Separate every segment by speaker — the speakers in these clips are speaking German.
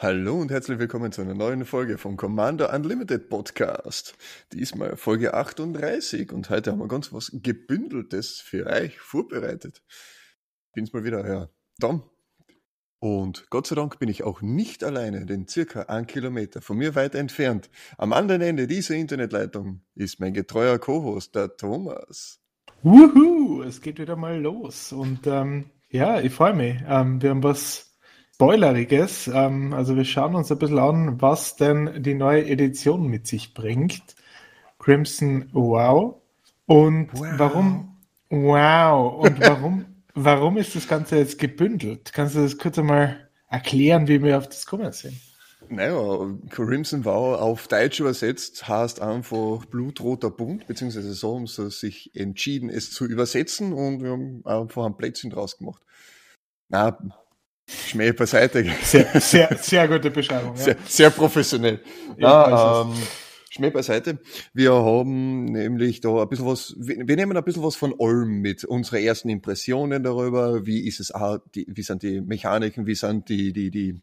Speaker 1: Hallo und herzlich willkommen zu einer neuen Folge vom Commander Unlimited Podcast. Diesmal Folge 38 und heute haben wir ganz was Gebündeltes für euch vorbereitet. Bin's mal wieder, ja, Tom. Und Gott sei Dank bin ich auch nicht alleine, denn circa ein Kilometer von mir weit entfernt, am anderen Ende dieser Internetleitung, ist mein getreuer Co-Host, der Thomas.
Speaker 2: Wuhu, es geht wieder mal los und ähm, ja, ich freue mich. Ähm, wir haben was Spoileriges. Ähm, also wir schauen uns ein bisschen an, was denn die neue Edition mit sich bringt. Crimson Wow. Und wow. warum Wow. Und warum, warum ist das Ganze jetzt gebündelt? Kannst du das kurz einmal erklären, wie wir auf das gekommen sind?
Speaker 1: Naja, Crimson Wow auf Deutsch übersetzt heißt einfach blutroter Bund, beziehungsweise so haben sie sich entschieden, es zu übersetzen und wir haben einfach ein Plätzchen draus gemacht. Na, Schmäh beiseite.
Speaker 2: Sehr, sehr, sehr gute Beschreibung. Ja.
Speaker 1: Sehr, sehr professionell. Ja, ähm, Schmäh beiseite. Wir haben nämlich da ein bisschen was, wir nehmen ein bisschen was von Olm mit. Unsere ersten Impressionen darüber, wie ist es, wie sind die Mechaniken, wie sind die, die, die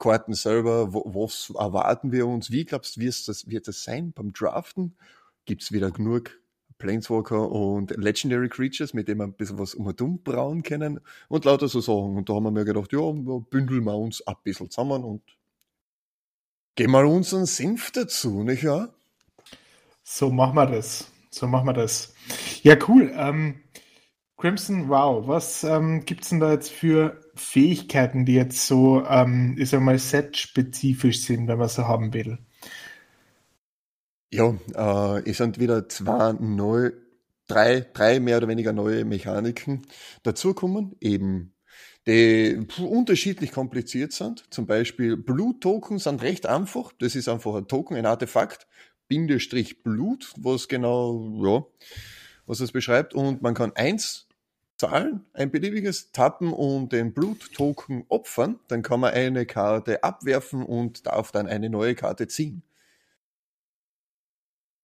Speaker 1: Karten selber, was erwarten wir uns, wie glaubst du, wird das, wird das sein beim Draften? Gibt's wieder genug Planeswalker und Legendary Creatures, mit denen wir ein bisschen was um und brauen können und lauter so Sachen. Und da haben wir mir gedacht, ja, bündeln wir uns ein bisschen zusammen und geben mal unseren Senf dazu, nicht ja?
Speaker 2: So machen wir das. So machen wir das. Ja, cool. Ähm, Crimson, wow. Was ähm, gibt es denn da jetzt für Fähigkeiten, die jetzt so, ähm, ich sag mal, set-spezifisch sind, wenn man so haben will?
Speaker 1: Ja, äh, es sind wieder zwei neue, drei, drei mehr oder weniger neue Mechaniken dazukommen, eben die unterschiedlich kompliziert sind. Zum Beispiel Blut-Token sind recht einfach. Das ist einfach ein Token, ein Artefakt, Bindestrich Blut, was genau, ja, was es beschreibt. Und man kann eins zahlen, ein beliebiges tappen und den Blut-Token opfern. Dann kann man eine Karte abwerfen und darf dann eine neue Karte ziehen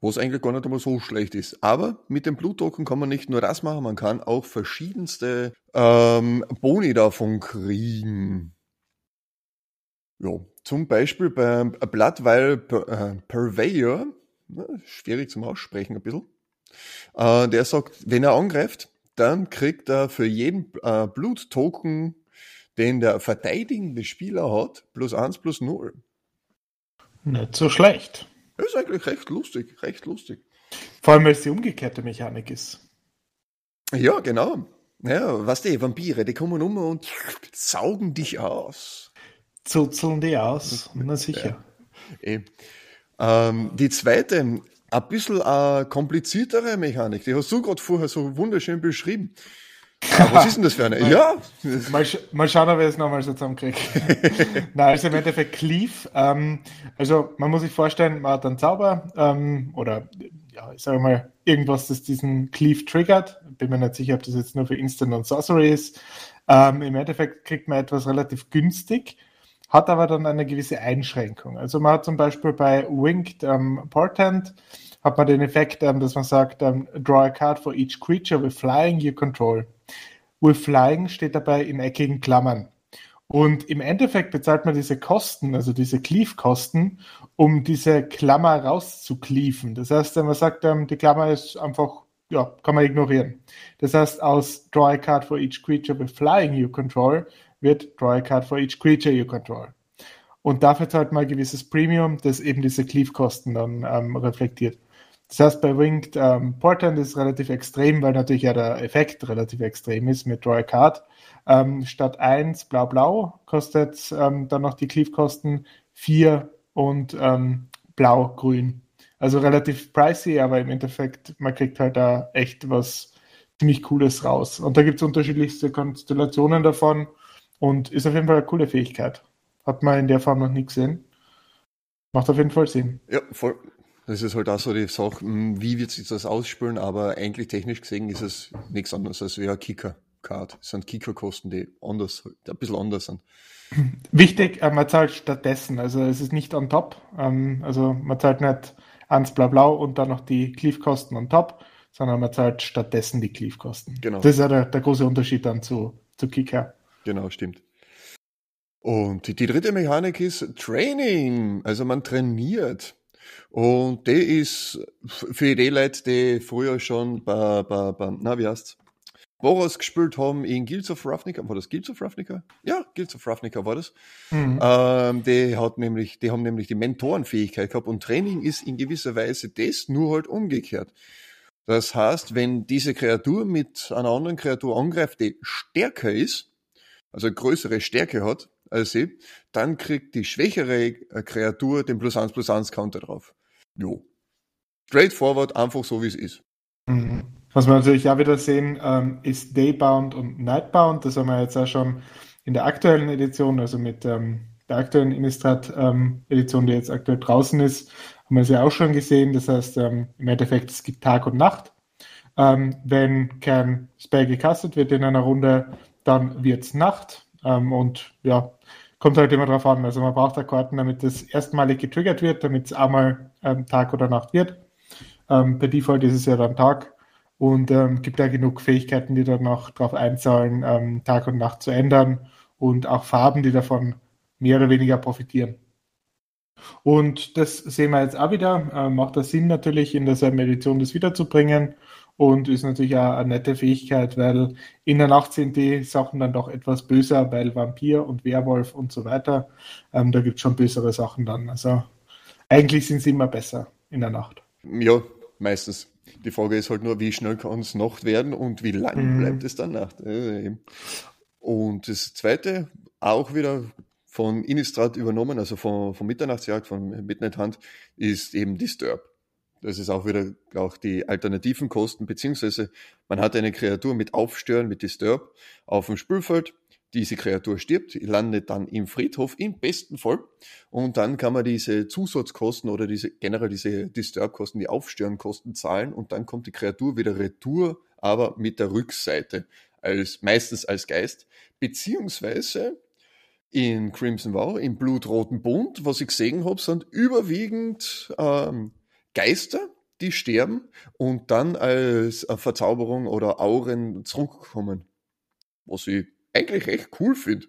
Speaker 1: was eigentlich gar nicht einmal so schlecht ist. Aber mit dem Bluttoken kann man nicht nur das machen, man kann auch verschiedenste ähm, Boni davon kriegen. Ja, zum Beispiel beim Bloodwile äh, Purveyor, schwierig zum Aussprechen ein bisschen, äh, der sagt, wenn er angreift, dann kriegt er für jeden äh, Bluttoken, den der verteidigende Spieler hat, plus eins plus null.
Speaker 2: Nicht so schlecht.
Speaker 1: Ist eigentlich recht lustig, recht lustig.
Speaker 2: Vor allem, weil es die umgekehrte Mechanik ist.
Speaker 1: Ja, genau. Ja, was die Vampire, die kommen um und saugen dich aus.
Speaker 2: Zuzeln die aus, na sicher.
Speaker 1: Ja. Ähm, die zweite, ein bisschen äh, kompliziertere Mechanik, die hast du gerade vorher so wunderschön beschrieben. Ja, was ist denn das für eine?
Speaker 2: mal,
Speaker 1: ja.
Speaker 2: Mal, mal schauen, ob ich es nochmal so zusammenkriege. Nein, also im Endeffekt Cleave. Ähm, also man muss sich vorstellen, man hat einen Zauber ähm, oder ja, ich sage mal irgendwas, das diesen Cleave triggert. Bin mir nicht sicher, ob das jetzt nur für Instant und Sorcery ist. Ähm, Im Endeffekt kriegt man etwas relativ günstig, hat aber dann eine gewisse Einschränkung. Also man hat zum Beispiel bei Winged ähm, Portent hat man den Effekt, ähm, dass man sagt, ähm, draw a card for each creature with flying you control. With Flying steht dabei in eckigen Klammern. Und im Endeffekt bezahlt man diese Kosten, also diese Cleave-Kosten, um diese Klammer rauszukleaven. Das heißt, wenn man sagt, ähm, die Klammer ist einfach, ja, kann man ignorieren. Das heißt, aus Draw a Card for each creature with Flying you control wird Draw a Card for each creature you control. Und dafür zahlt man ein gewisses Premium, das eben diese Cleave-Kosten dann ähm, reflektiert. Das heißt, bei Winged ähm, Portent ist es relativ extrem, weil natürlich ja der Effekt relativ extrem ist mit Draw a Card. Ähm, statt 1 blau-blau kostet ähm, dann noch die Cleave-Kosten 4 und ähm, blau-grün. Also relativ pricey, aber im Endeffekt, man kriegt halt da echt was ziemlich Cooles raus. Und da gibt es unterschiedlichste Konstellationen davon und ist auf jeden Fall eine coole Fähigkeit. Hat man in der Form noch nie gesehen. Macht auf jeden Fall Sinn.
Speaker 1: Ja, voll. Das ist halt auch so die Sache, hm, wie wird sich das ausspülen, aber eigentlich technisch gesehen ist es nichts anderes als wie ein Kicker. Card. Das sind Kickerkosten, die anders, die ein bisschen anders sind.
Speaker 2: Wichtig, äh, man zahlt stattdessen, also es ist nicht on top, ähm, also man zahlt nicht ans Blau-Blau und dann noch die Cleave-Kosten on top, sondern man zahlt stattdessen die Cleave-Kosten. Genau. Das ist ja der, der, große Unterschied dann zu, zu Kicker.
Speaker 1: Genau, stimmt. Und die dritte Mechanik ist Training, also man trainiert. Und der ist für die Leute, die früher schon bei, bei, bei na, wie heißt's? Boros gespielt haben in Guilds of Ravnica. War das Guilds of Ravnica? Ja, Guilds of Ravnica war das. Mhm. Ähm, die, hat nämlich, die haben nämlich die Mentorenfähigkeit gehabt und Training ist in gewisser Weise das, nur halt umgekehrt. Das heißt, wenn diese Kreatur mit einer anderen Kreatur angreift, die stärker ist, also größere Stärke hat als sie, dann kriegt die schwächere Kreatur den plus 1 plus 1 Counter drauf. Jo. Straightforward, einfach so wie es ist.
Speaker 2: Mhm. Was wir natürlich auch wieder sehen, ähm, ist Daybound und Nightbound. Das haben wir jetzt auch schon in der aktuellen Edition, also mit ähm, der aktuellen Innistrad-Edition, ähm, die jetzt aktuell draußen ist, haben wir es ja auch schon gesehen. Das heißt, im Endeffekt, es gibt Tag und Nacht. Wenn kein Spell gecastet wird in einer Runde, dann wird es Nacht. Ähm, und ja, kommt halt immer drauf an. Also man braucht da Karten, damit das erstmalig getriggert wird, damit es einmal Tag oder Nacht wird. per Default ist es ja dann Tag und ähm, gibt da genug Fähigkeiten, die dann noch darauf einzahlen, ähm, Tag und Nacht zu ändern und auch Farben, die davon mehr oder weniger profitieren. Und das sehen wir jetzt auch wieder. Äh, macht das Sinn natürlich, in derselben Edition das wiederzubringen und ist natürlich auch eine nette Fähigkeit, weil in der Nacht sind die Sachen dann doch etwas böser, weil Vampir und Werwolf und so weiter, ähm, da gibt es schon bösere Sachen dann. Also eigentlich sind sie immer besser in der Nacht.
Speaker 1: Ja, meistens. Die Frage ist halt nur, wie schnell kann es Nacht werden und wie lang mhm. bleibt es dann Nacht. Und das zweite, auch wieder von Innistrad übernommen, also von, von Mitternachtsjagd, von Midnight Hunt, ist eben Disturb. Das ist auch wieder auch die alternativen Kosten, beziehungsweise man hat eine Kreatur mit Aufstören, mit Disturb auf dem Spielfeld. Diese Kreatur stirbt, landet dann im Friedhof im besten Fall. Und dann kann man diese Zusatzkosten oder diese generell diese Disturb-Kosten, die Aufstörenkosten zahlen und dann kommt die Kreatur wieder retour, aber mit der Rückseite, als, meistens als Geist, beziehungsweise in Crimson Vow, im blutroten Bund, was ich gesehen habe, sind überwiegend ähm, Geister, die sterben und dann als Verzauberung oder Auren zurückkommen. Was ich eigentlich recht cool finde.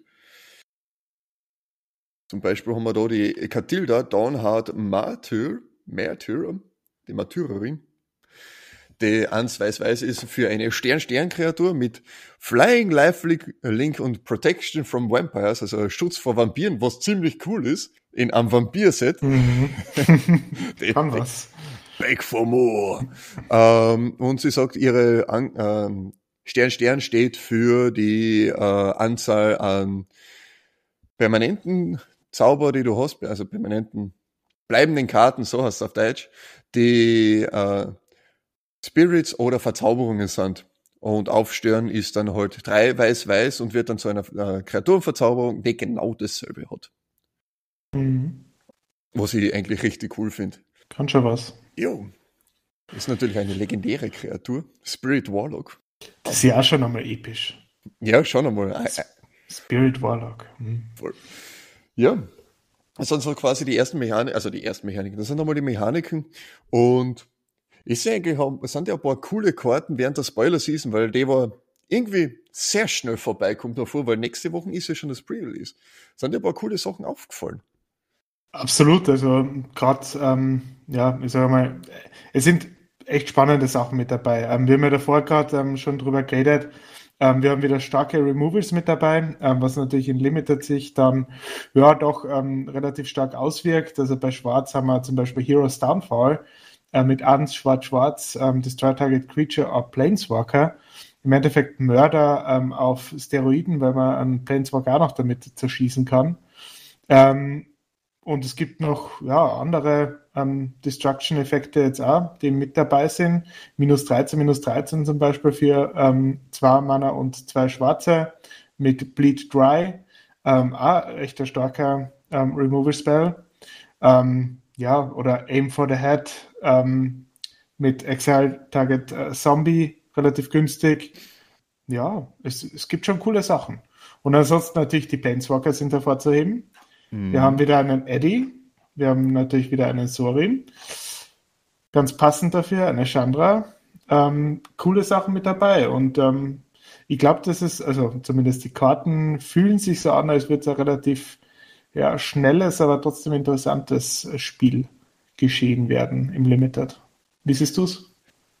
Speaker 1: Zum Beispiel haben wir da die Catilda Dawnhard Martyr, Martyr, die Martyrerin, die answeisweise ist für eine Stern-Stern-Kreatur mit Flying Life Link und Protection from Vampires, also Schutz vor Vampiren, was ziemlich cool ist, in einem Vampir-Set. Mhm. Kann was. Back for more. ähm, und sie sagt, ihre An ähm, Stern Stern steht für die äh, Anzahl an permanenten Zauber, die du hast, also permanenten bleibenden Karten, so heißt es auf Deutsch, die äh, Spirits oder Verzauberungen sind. Und Aufstören ist dann halt drei weiß-weiß und wird dann zu einer äh, Kreaturenverzauberung, die genau dasselbe hat. Mhm. Was ich eigentlich richtig cool finde.
Speaker 2: Kann schon was.
Speaker 1: Jo. Ist natürlich eine legendäre Kreatur. Spirit Warlock.
Speaker 2: Das ist ja auch schon einmal episch.
Speaker 1: Ja, schon einmal.
Speaker 2: Spirit Warlock. Hm.
Speaker 1: Ja. Das sind so quasi die ersten Mechaniken, also die ersten Mechaniken. Das sind einmal die Mechaniken und ich sehe eigentlich, es sind ja ein paar coole Karten während der Spoiler-Season, weil die war irgendwie sehr schnell vorbei, kommt noch vor, weil nächste Woche ist ja schon das Pre-Release. Sind ja ein paar coole Sachen aufgefallen.
Speaker 2: Absolut, also gerade, ähm, ja, ich sage mal, es sind echt spannende Sachen mit dabei. Ähm, wir haben ja davor gerade ähm, schon drüber geredet. Ähm, wir haben wieder starke Removals mit dabei, ähm, was natürlich in Limited sich dann ja doch ähm, relativ stark auswirkt. Also bei Schwarz haben wir zum Beispiel Heroes Downfall äh, mit Ans Schwarz-Schwarz, ähm, Destroy Target Creature or Planeswalker. Im Endeffekt Mörder auf Steroiden, weil man einen Planeswalker auch noch damit zerschießen kann. Ähm, und es gibt noch ja, andere ähm, Destruction-Effekte jetzt auch, die mit dabei sind. Minus 13, minus 13 zum Beispiel für ähm, zwei Mana und zwei Schwarze mit Bleed Dry. Ähm, auch echt ein starker ähm, Removal-Spell. Ähm, ja, oder Aim for the Head ähm, mit Exile Target äh, Zombie, relativ günstig. ja, es, es gibt schon coole Sachen. Und ansonsten natürlich die Planeswalker sind hervorzuheben. Mhm. Wir haben wieder einen Eddie, wir haben natürlich wieder einen Sorin. Ganz passend dafür, eine Chandra. Ähm, coole Sachen mit dabei. Und ähm, ich glaube, das ist, also zumindest die Karten fühlen sich so an, als würde es ein relativ ja, schnelles, aber trotzdem interessantes Spiel geschehen werden im Limited. Wie siehst du es?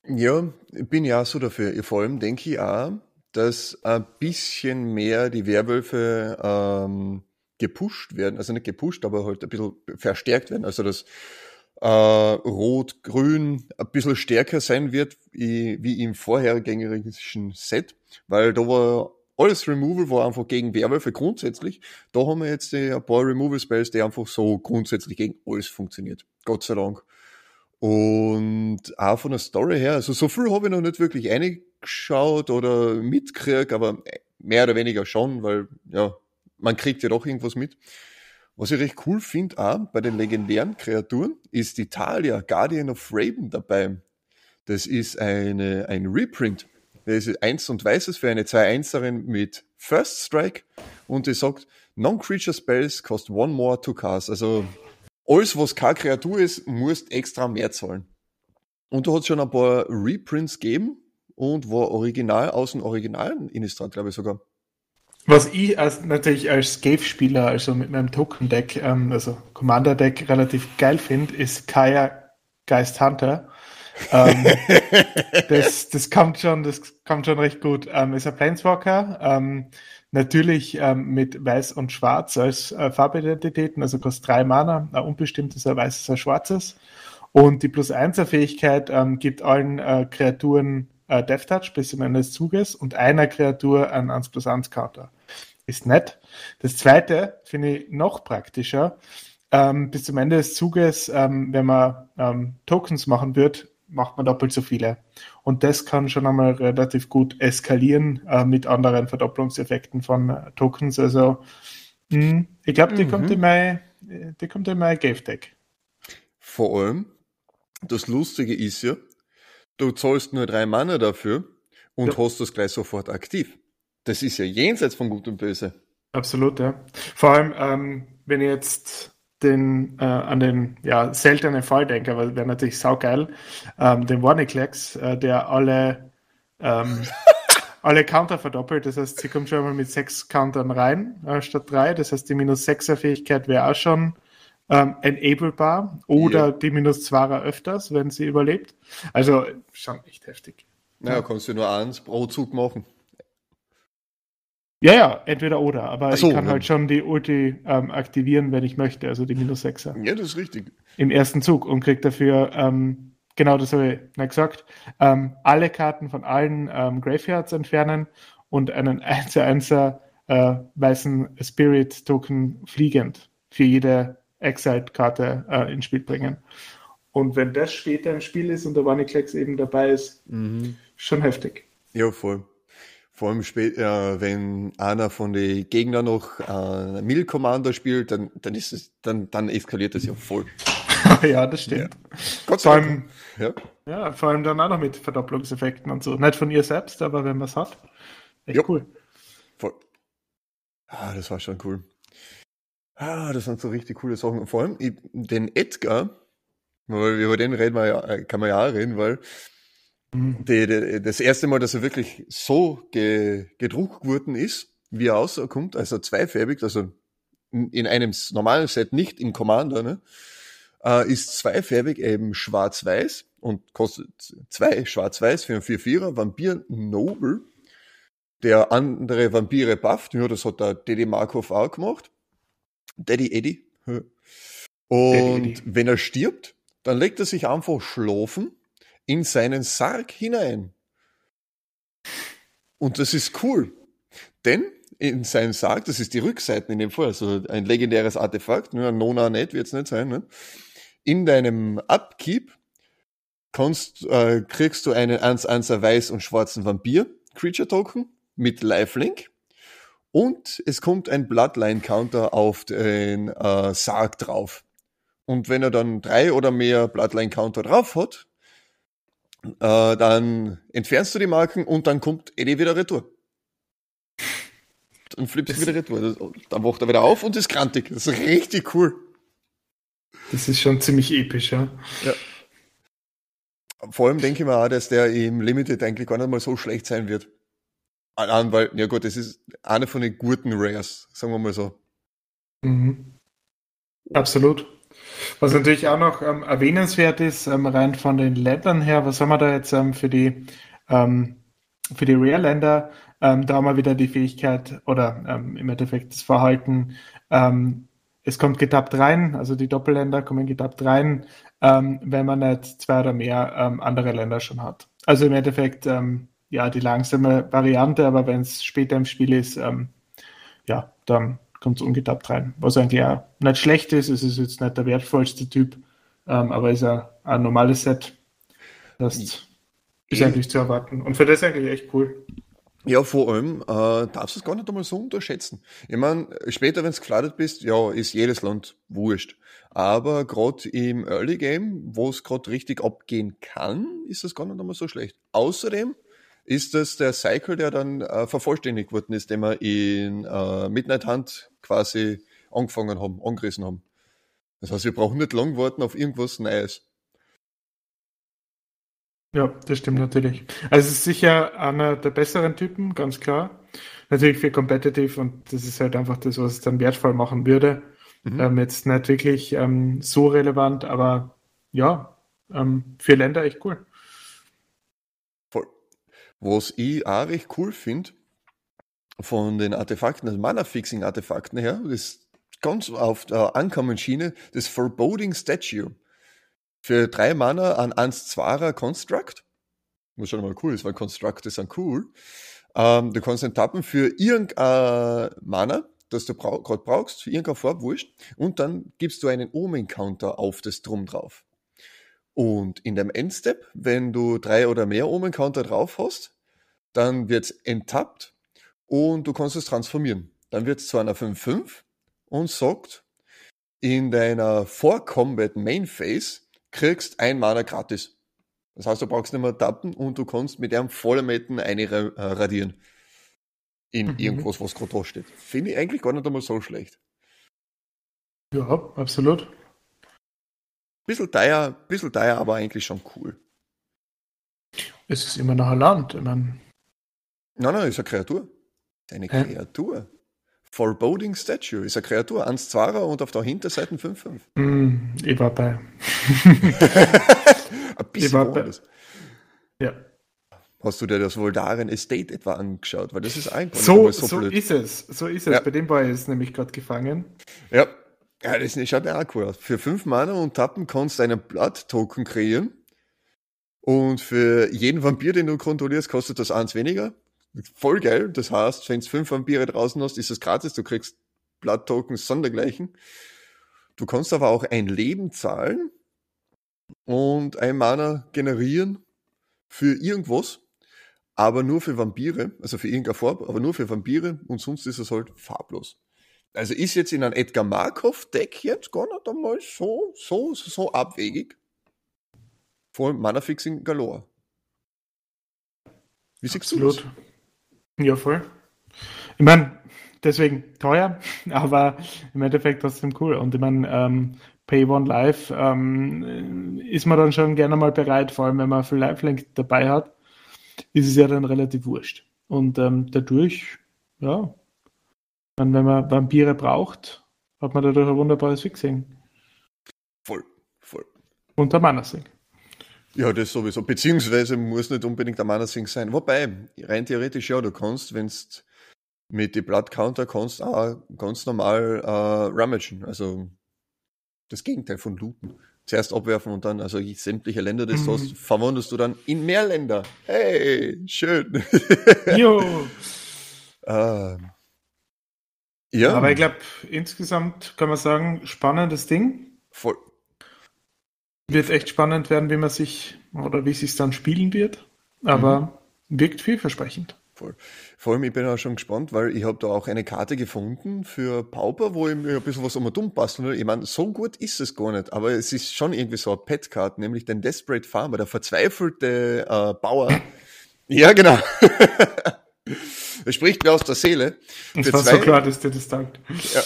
Speaker 1: Ja, bin ja so dafür. Vor allem denke ich auch, dass ein bisschen mehr die Werwölfe ähm, gepusht werden, also nicht gepusht, aber halt ein bisschen verstärkt werden. Also dass äh, Rot, Grün ein bisschen stärker sein wird wie, im vorhergängerischen Set, weil da war alles Removal war einfach gegen Werwölfe grundsätzlich. Da haben wir jetzt die, ein paar Removal Spells, die einfach so grundsätzlich gegen alles funktioniert. Gott sei Dank. Und auch von der Story her, also so viel habe ich noch nicht wirklich eingeschaut oder mitkriegt, aber mehr oder weniger schon, weil ja, man kriegt ja doch irgendwas mit. Was ich recht cool finde auch bei den legendären Kreaturen, ist die Talia Guardian of Raven dabei. Das ist eine, ein Reprint. Das ist eins und weißes für eine 2-1erin mit First Strike und die sagt, Non-Creature Spells cost one more to cast. Also alles, was keine Kreatur ist, musst extra mehr zahlen. Und da hat es schon ein paar Reprints gegeben und war original aus dem originalen Innistrad, glaube ich sogar.
Speaker 2: Was ich als, natürlich als Scave-Spieler, also mit meinem Token-Deck, ähm, also Commander-Deck relativ geil finde, ist Kaya Geist Hunter. ähm, das, das kommt schon, das kommt schon recht gut. Ähm, ist ein Planeswalker, ähm, natürlich ähm, mit Weiß und Schwarz als äh, Farbidentitäten, also kostet drei Mana, ein unbestimmtes, ein weißes, ein schwarzes. Und die plus 1er Fähigkeit ähm, gibt allen äh, Kreaturen äh, Death Touch bis zum Ende des Zuges und einer Kreatur ein 1 plus 1 Counter. Ist nett. Das zweite finde ich noch praktischer. Ähm, bis zum Ende des Zuges, ähm, wenn man ähm, Tokens machen wird, macht man doppelt so viele. Und das kann schon einmal relativ gut eskalieren äh, mit anderen Verdopplungseffekten von äh, Tokens. Also mh, hm, ich glaube, die, mhm. kommt in mein, die kommt in mein Gave Deck.
Speaker 1: Vor allem, das Lustige ist ja, Du zahlst nur drei Mana dafür und ja. hast das gleich sofort aktiv. Das ist ja jenseits von Gut und Böse.
Speaker 2: Absolut, ja. Vor allem, ähm, wenn ich jetzt den, äh, an den ja, seltenen Fall denke, aber wäre natürlich saugeil, ähm, den Warniclex, äh, der alle, ähm, alle Counter verdoppelt. Das heißt, sie kommt schon mal mit sechs Countern rein, äh, statt drei. Das heißt, die minus 6er Fähigkeit wäre auch schon ähm, enablebar oder ja. die minus 2 öfters, wenn sie überlebt. Also schon echt heftig.
Speaker 1: Naja, kannst du nur eins pro Zug machen.
Speaker 2: Ja, ja, entweder oder, aber so, ich kann ja. halt schon die Ulti ähm, aktivieren, wenn ich möchte, also die minus 6er.
Speaker 1: Ja, das ist richtig.
Speaker 2: Im ersten Zug und krieg dafür, ähm, genau das habe ich nicht gesagt, ähm, alle Karten von allen ähm, Graveyards entfernen und einen 1 1 äh, weißen Spirit-Token fliegend für jede Exiled-Karte äh, ins Spiel bringen. Und wenn das später im Spiel ist und der Vaniklex eben dabei ist, mhm. schon heftig.
Speaker 1: Ja, voll. Vor allem später, äh, wenn einer von den Gegnern noch äh, Mill Commander spielt, dann, dann ist es, dann, dann eskaliert das ja voll.
Speaker 2: ja, das stimmt. Ja. Gott sei Dank. Ja. ja, vor allem dann auch noch mit Verdopplungseffekten und so. Nicht von ihr selbst, aber wenn man es hat. Echt jo. cool.
Speaker 1: Voll. Ah, das war schon cool. Ah, das sind so richtig coole Sachen. Vor allem den Edgar, weil über den reden wir ja, äh, kann man ja auch reden, weil mhm. die, die, das erste Mal, dass er wirklich so ge, gedruckt worden ist, wie er rauskommt, also zweifärbig, also in einem normalen Set, nicht im Commander, ne, äh, ist zweifärbig eben schwarz-weiß und kostet zwei schwarz-weiß für einen 4-4er Vampir Noble, der andere Vampire bufft. Ja, das hat der Dede Markov auch gemacht. Daddy Eddie. Und Daddy Eddie. wenn er stirbt, dann legt er sich einfach schlafen in seinen Sarg hinein. Und das ist cool. Denn in seinem Sarg, das ist die Rückseite in dem Fall, also ein legendäres Artefakt, nur ein Nona net wird es nicht sein, ne? in deinem Upkeep kannst, äh, kriegst du einen 1-1er weiß und schwarzen Vampir Creature Token mit Lifelink und es kommt ein Bloodline-Counter auf den äh, Sarg drauf. Und wenn er dann drei oder mehr Bloodline-Counter drauf hat, äh, dann entfernst du die Marken und dann kommt Eddie wieder retour. Dann flippst du wieder retour. Dann wacht er wieder auf und ist krantig. Das ist richtig cool.
Speaker 2: Das ist schon ziemlich episch, ja. ja.
Speaker 1: Vor allem denke ich mir auch, dass der im Limited eigentlich gar nicht mal so schlecht sein wird. An, weil, ja gut, das ist einer von den guten Rares, sagen wir mal so.
Speaker 2: Mhm. Absolut. Was natürlich auch noch ähm, erwähnenswert ist, ähm, rein von den Ländern her, was haben wir da jetzt ähm, für die ähm, für die Rare-Länder? Ähm, da haben wir wieder die Fähigkeit oder ähm, im Endeffekt das Verhalten, es kommt getappt rein, also die Doppelländer kommen getappt rein, wenn man nicht zwei oder mehr andere Länder schon hat. Also im Endeffekt ja die langsame Variante, aber wenn es später im Spiel ist, ja, dann kommt es ungetappt rein. Was eigentlich auch nicht schlecht ist, es ist jetzt nicht der wertvollste Typ, ähm, aber ist ja ein normales Set. Das ist ja. eigentlich zu erwarten. Und für das eigentlich echt cool.
Speaker 1: Ja, vor allem äh, darfst du es gar nicht einmal so unterschätzen. Ich meine, später, wenn du geflattert bist, ja, ist jedes Land wurscht. Aber gerade im Early Game, wo es gerade richtig abgehen kann, ist das gar nicht einmal so schlecht. Außerdem ist das der Cycle, der dann äh, vervollständigt worden ist, den wir in äh, Midnight Hunt quasi angefangen haben, angerissen haben. Das heißt, wir brauchen nicht lang warten auf irgendwas Neues.
Speaker 2: Ja, das stimmt natürlich. Also es ist sicher einer der besseren Typen, ganz klar. Natürlich für Competitive und das ist halt einfach das, was es dann wertvoll machen würde. Mhm. Ähm, jetzt nicht wirklich ähm, so relevant, aber ja, ähm, für Länder echt cool.
Speaker 1: Was ich auch recht cool finde, von den Artefakten, also Mana-Fixing-Artefakten her, das ganz auf der Ankommen-Schiene, das Foreboding Statue. Für drei Mana an 1-2er Construct. Was schon mal cool ist, weil Constructe sind cool. Ähm, du kannst den tappen für irgendein Mana, das du brauch, gerade brauchst, für irgendeine Farbe, wurscht. Und dann gibst du einen Omen-Counter auf das Drum drauf. Und in dem Endstep, wenn du drei oder mehr Omen-Counter drauf hast, dann wird's enttappt und du kannst es transformieren. Dann wird es zu einer 5-5 und sagt, in deiner Vor-Combat Main Phase kriegst ein Mana gratis. Das heißt, du brauchst nicht mehr tappen und du kannst mit einem Vollermetten eine äh, radieren. In mhm. irgendwas, was gerade da steht. Finde ich eigentlich gar nicht einmal so schlecht.
Speaker 2: Ja, absolut.
Speaker 1: Bisschen teuer, bisschen teuer, aber eigentlich schon cool.
Speaker 2: Es ist immer noch ein Land. Ich
Speaker 1: mein... Nein, nein, ist eine Kreatur. Eine Hä? Kreatur. Foreboding Statue ist eine Kreatur, 1-2er und auf der Hinterseite 5-5.
Speaker 2: Mm, ich war bei.
Speaker 1: Ein bisschen war bei.
Speaker 2: Ja.
Speaker 1: Hast du dir das Voldaren Estate etwa angeschaut? Weil das ist eigentlich
Speaker 2: so, so, so ist es. So ist es. Ja. Bei dem war ich jetzt nämlich gerade gefangen.
Speaker 1: Ja. Ja, das ja auch cool aus. Für 5 Mana und Tappen kannst du einen Blood-Token kreieren. Und für jeden Vampir, den du kontrollierst, kostet das eins weniger. Voll geil. Das heißt, wenn du fünf Vampire draußen hast, ist es gratis. Du kriegst Blood-Tokens sondergleichen. Du kannst aber auch ein Leben zahlen und ein Mana generieren für irgendwas, aber nur für Vampire, also für irgendeine Farbe, aber nur für Vampire und sonst ist es halt farblos. Also ist jetzt in einem Edgar Markov Deck jetzt gar nicht einmal so, so, so abwegig. Vor allem Mana Fixing Galore.
Speaker 2: Wie siehst Absolut. du das? Ja, voll. Ich meine, deswegen teuer, aber im Endeffekt trotzdem cool. Und ich meine, ähm, Pay One Live ähm, ist man dann schon gerne mal bereit, vor allem wenn man viel Live-Link dabei hat, ist es ja dann relativ wurscht. Und ähm, dadurch, ja, wenn man Vampire braucht, hat man dadurch ein wunderbares Fixing.
Speaker 1: Voll, voll.
Speaker 2: Und der Manasing.
Speaker 1: Ja, das sowieso. Beziehungsweise muss nicht unbedingt der Manasing sein. Wobei, rein theoretisch ja, du kannst, wenn du mit die Blood Counter kannst, auch ganz normal äh, rummagen. Also das Gegenteil von looten. Zuerst abwerfen und dann, also sämtliche Länder des mhm. hast, verwandelst du dann in mehr Länder. Hey, schön.
Speaker 2: Jo. ähm, ja. Aber ich glaube, insgesamt kann man sagen, spannendes Ding.
Speaker 1: Voll.
Speaker 2: Wird echt spannend werden, wie man sich oder wie es sich dann spielen wird. Aber mhm. wirkt vielversprechend.
Speaker 1: Voll. Vor allem, ich bin auch schon gespannt, weil ich habe da auch eine Karte gefunden für Pauper, wo ich mir ein bisschen was um dumm basteln will. Ich meine, so gut ist es gar nicht, aber es ist schon irgendwie so eine Pet-Card, nämlich den Desperate Farmer, der verzweifelte äh, Bauer. ja, genau. Er spricht mir aus der Seele.
Speaker 2: Es war zwei, so klar, dass der das dankt.
Speaker 1: Ja.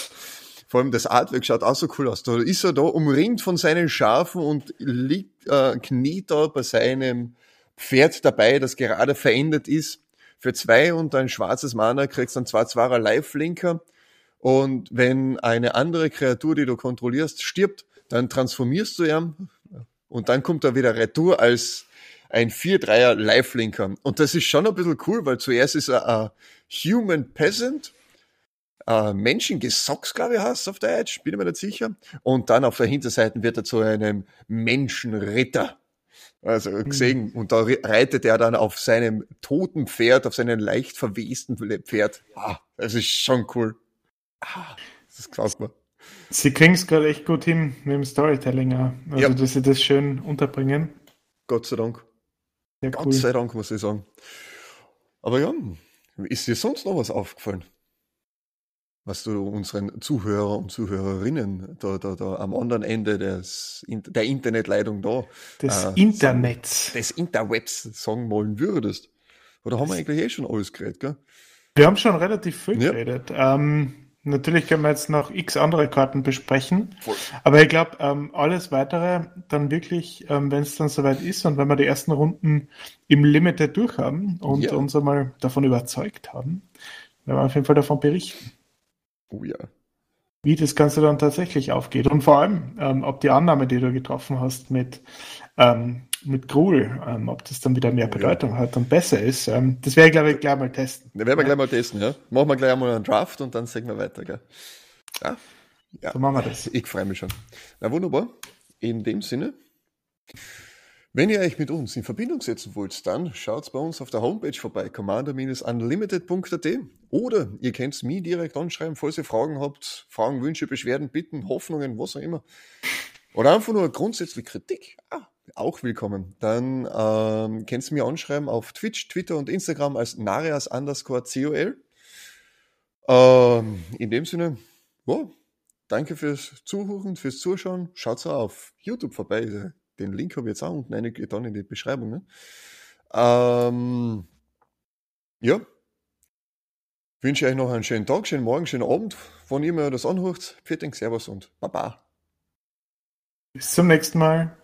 Speaker 1: Vor allem das Artwork schaut auch so cool aus. Da ist er da umringt von seinen Schafen und liegt, äh, kniet da bei seinem Pferd dabei, das gerade verändert ist. Für zwei und ein schwarzes Mana kriegst du dann zwei Zwarer Lifelinker. Und wenn eine andere Kreatur, die du kontrollierst, stirbt, dann transformierst du ihn und dann kommt er wieder retour als ein 4-3er Lifelinker. Und das ist schon ein bisschen cool, weil zuerst ist er ein Human Peasant, ein Menschengesocks, glaube ich, heißt auf Deutsch, bin ich mir nicht sicher. Und dann auf der Hinterseite wird er zu einem Menschenritter. Also mhm. gesehen, und da reitet er dann auf seinem toten Pferd, auf seinem leicht verwesten Pferd. Ah, das ist schon cool. Ah, das gefällt mir.
Speaker 2: Sie kriegen es gerade echt gut hin mit dem Storytelling. Also, ja. dass sie das schön unterbringen.
Speaker 1: Gott sei Dank. Ja, cool. Gott sei Dank, muss ich sagen. Aber ja, ist dir sonst noch was aufgefallen? Was du unseren Zuhörer und Zuhörerinnen da, da, da am anderen Ende des, der Internetleitung da
Speaker 2: des äh, Internets
Speaker 1: des Interwebs sagen wollen würdest. Oder haben wir eigentlich eh schon alles geredet, gell?
Speaker 2: Wir haben schon relativ viel ja. geredet. Ähm, Natürlich können wir jetzt noch x andere Karten besprechen, Voll. aber ich glaube, ähm, alles weitere dann wirklich, ähm, wenn es dann soweit ist und wenn wir die ersten Runden im Limited durchhaben und ja. uns einmal davon überzeugt haben, werden wir auf jeden Fall davon berichten.
Speaker 1: Oh ja.
Speaker 2: Wie das Ganze dann tatsächlich aufgeht und vor allem, ähm, ob die Annahme, die du getroffen hast mit ähm, mit Gruel, ähm, ob das dann wieder mehr Bedeutung ja. hat und besser ist. Ähm, das werde ich, glaube ich, gleich mal testen.
Speaker 1: Das werden wir ja. gleich mal testen, ja. Machen wir gleich einmal einen Draft und dann sehen wir weiter, gell?
Speaker 2: Ja. ja. So machen wir das.
Speaker 1: Ich freue mich schon. Na wunderbar. In dem Sinne, wenn ihr euch mit uns in Verbindung setzen wollt, dann schaut bei uns auf der Homepage vorbei, commander-unlimited.at oder ihr könnt mich direkt anschreiben, falls ihr Fragen habt, Fragen, Wünsche, Beschwerden, Bitten, Hoffnungen, was auch immer. Oder einfach nur grundsätzlich Kritik. Ah, auch willkommen. Dann ähm, kannst du mir anschreiben auf Twitch, Twitter und Instagram als Narias underscore COL. Ähm, in dem Sinne, wow, danke fürs Zuhören, fürs Zuschauen. Schaut auf YouTube vorbei. Den Link habe ich jetzt auch unten eingetan in die Beschreibung. Ne? Ähm, ja. Wünsche euch noch einen schönen Tag, schönen Morgen, schönen Abend, wann ihr mir das anhört. Vielen Servus und Baba.
Speaker 2: Bis zum nächsten Mal.